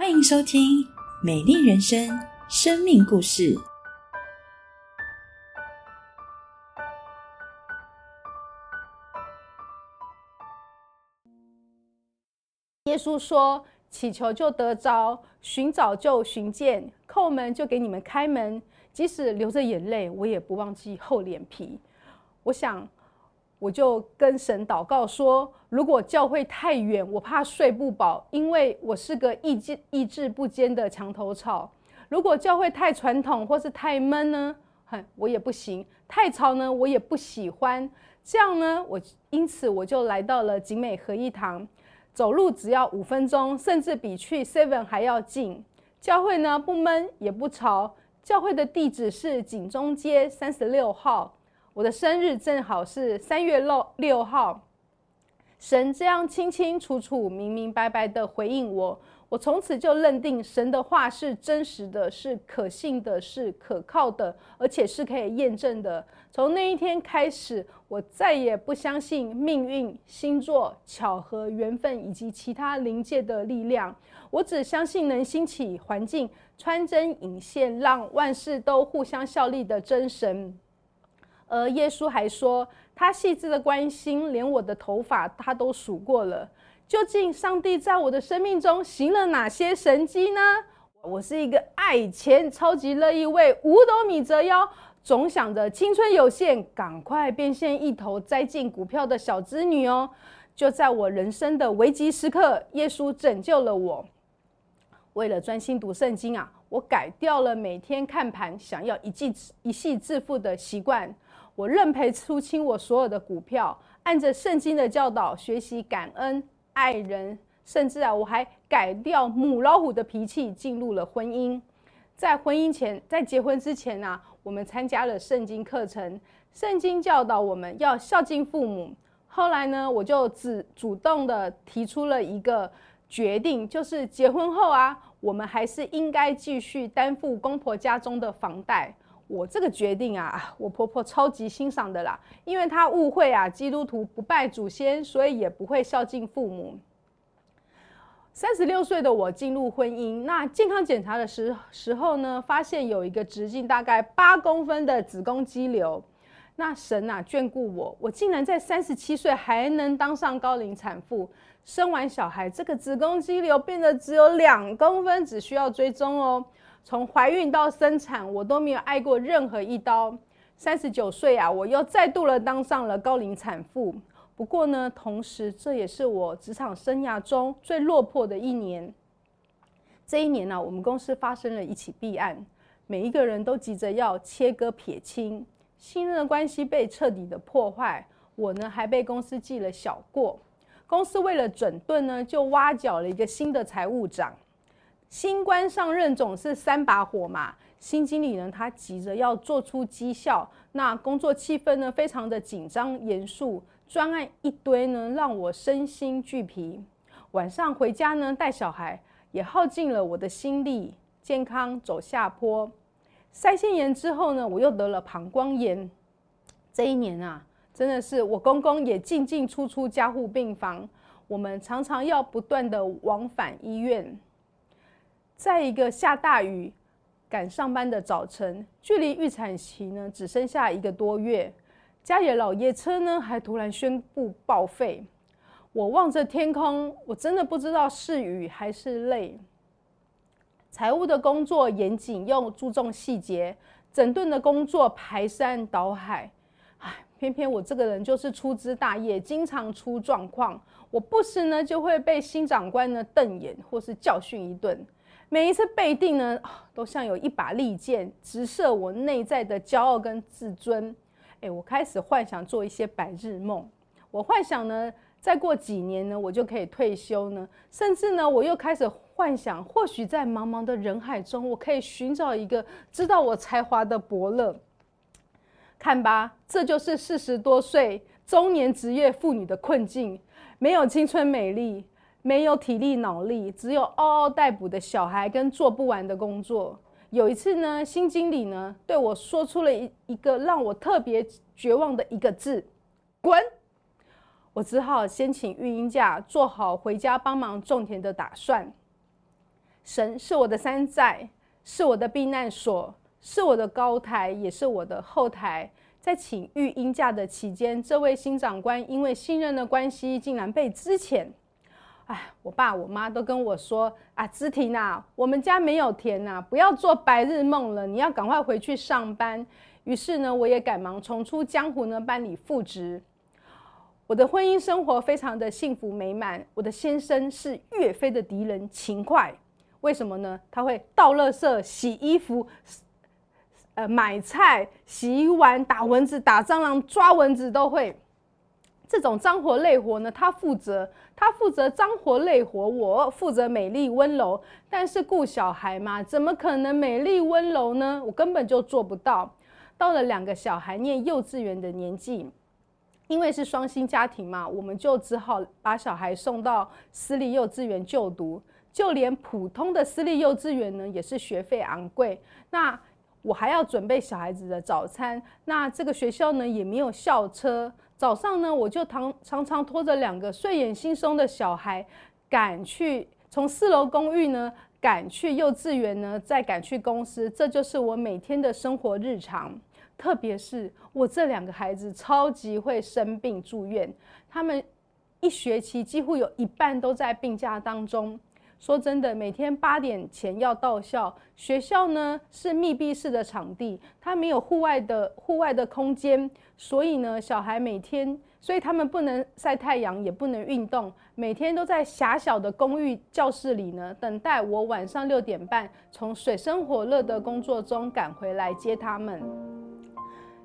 欢迎收听《美丽人生》生命故事。耶稣说：“祈求就得着，寻找就寻见，叩门就给你们开门。即使流着眼泪，我也不忘记厚脸皮。”我想。我就跟神祷告说：“如果教会太远，我怕睡不饱，因为我是个意志意志不坚的墙头草。如果教会太传统或是太闷呢，哼，我也不行。太吵呢，我也不喜欢。这样呢，我因此我就来到了景美合一堂，走路只要五分钟，甚至比去 Seven 还要近。教会呢不闷也不吵，教会的地址是景中街三十六号。”我的生日正好是三月六六号，神这样清清楚楚、明明白白的回应我，我从此就认定神的话是真实的，是可信的，是可靠的，而且是可以验证的。从那一天开始，我再也不相信命运、星座、巧合、缘分以及其他灵界的力量，我只相信能兴起环境、穿针引线，让万事都互相效力的真神。而耶稣还说，他细致的关心，连我的头发他都数过了。究竟上帝在我的生命中行了哪些神迹呢？我是一个爱钱、超级乐意为五斗米折腰、总想着青春有限，赶快变现一头栽进股票的小织女哦。就在我人生的危急时刻，耶稣拯救了我。为了专心读圣经啊，我改掉了每天看盘、想要一季一夕致富的习惯。我认赔出清我所有的股票，按着圣经的教导学习感恩、爱人，甚至啊，我还改掉母老虎的脾气，进入了婚姻。在婚姻前，在结婚之前呢，我们参加了圣经课程，圣经教导我们要孝敬父母。后来呢，我就只主动的提出了一个决定，就是结婚后啊，我们还是应该继续担负公婆家中的房贷。我这个决定啊，我婆婆超级欣赏的啦，因为她误会啊，基督徒不拜祖先，所以也不会孝敬父母。三十六岁的我进入婚姻，那健康检查的时时候呢，发现有一个直径大概八公分的子宫肌瘤。那神啊眷顾我，我竟然在三十七岁还能当上高龄产妇，生完小孩，这个子宫肌瘤变得只有两公分，只需要追踪哦。从怀孕到生产，我都没有挨过任何一刀。三十九岁啊，我又再度了当上了高龄产妇。不过呢，同时这也是我职场生涯中最落魄的一年。这一年呢，我们公司发生了一起弊案，每一个人都急着要切割撇清，信任的关系被彻底的破坏。我呢，还被公司记了小过。公司为了整顿呢，就挖角了一个新的财务长。新官上任总是三把火嘛，新经理呢，他急着要做出绩效，那工作气氛呢非常的紧张严肃，专案一堆呢，让我身心俱疲。晚上回家呢带小孩，也耗尽了我的心力，健康走下坡。腮腺炎之后呢，我又得了膀胱炎。这一年啊，真的是我公公也进进出出加护病房，我们常常要不断的往返医院。在一个下大雨、赶上班的早晨，距离预产期呢只剩下一个多月，家里的老爷车呢还突然宣布报废。我望着天空，我真的不知道是雨还是泪。财务的工作严谨又注重细节，整顿的工作排山倒海。唉，偏偏我这个人就是粗枝大叶，经常出状况。我不时呢就会被新长官呢瞪眼，或是教训一顿。每一次背定呢，都像有一把利剑直射我内在的骄傲跟自尊。哎，我开始幻想做一些白日梦。我幻想呢，再过几年呢，我就可以退休呢。甚至呢，我又开始幻想，或许在茫茫的人海中，我可以寻找一个知道我才华的伯乐。看吧，这就是四十多岁中年职业妇女的困境：没有青春美丽。没有体力脑力，只有嗷嗷待哺的小孩跟做不完的工作。有一次呢，新经理呢对我说出了一一个让我特别绝望的一个字：滚！我只好先请育婴假，做好回家帮忙种田的打算。神是我的山寨，是我的避难所，是我的高台，也是我的后台。在请育婴假的期间，这位新长官因为信任的关系，竟然被支遣。哎，我爸我妈都跟我说啊，芝婷啊，我们家没有田呐，不要做白日梦了，你要赶快回去上班。于是呢，我也赶忙重出江湖呢，办理复职。我的婚姻生活非常的幸福美满。我的先生是岳飞的敌人，勤快。为什么呢？他会倒垃圾、洗衣服、呃买菜、洗碗、打蚊子、打蟑螂、抓蚊子都会。这种脏活累活呢，他负责，他负责脏活累活，我负责美丽温柔。但是顾小孩嘛，怎么可能美丽温柔呢？我根本就做不到。到了两个小孩念幼稚园的年纪，因为是双薪家庭嘛，我们就只好把小孩送到私立幼稚园就读。就连普通的私立幼稚园呢，也是学费昂贵。那我还要准备小孩子的早餐，那这个学校呢也没有校车。早上呢，我就常常常拖着两个睡眼惺忪的小孩，赶去从四楼公寓呢，赶去幼稚园呢，再赶去公司，这就是我每天的生活日常。特别是我这两个孩子超级会生病住院，他们一学期几乎有一半都在病假当中。说真的，每天八点前要到校。学校呢是密闭式的场地，它没有户外的户外的空间，所以呢，小孩每天，所以他们不能晒太阳，也不能运动，每天都在狭小的公寓教室里呢，等待我晚上六点半从水深火热的工作中赶回来接他们。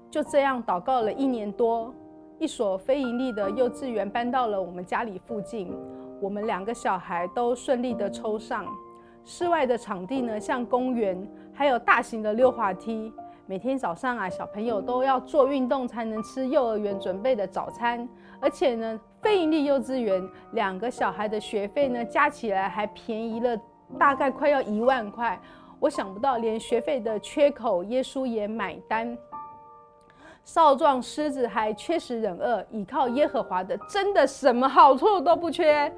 就这样祷告了一年多，一所非盈利的幼稚园搬到了我们家里附近。我们两个小孩都顺利的抽上，室外的场地呢，像公园，还有大型的溜滑梯。每天早上啊，小朋友都要做运动才能吃幼儿园准备的早餐。而且呢，非营利幼稚园两个小孩的学费呢，加起来还便宜了大概快要一万块。我想不到，连学费的缺口，耶稣也买单。少壮狮子还缺食忍饿，倚靠耶和华的，真的什么好处都不缺。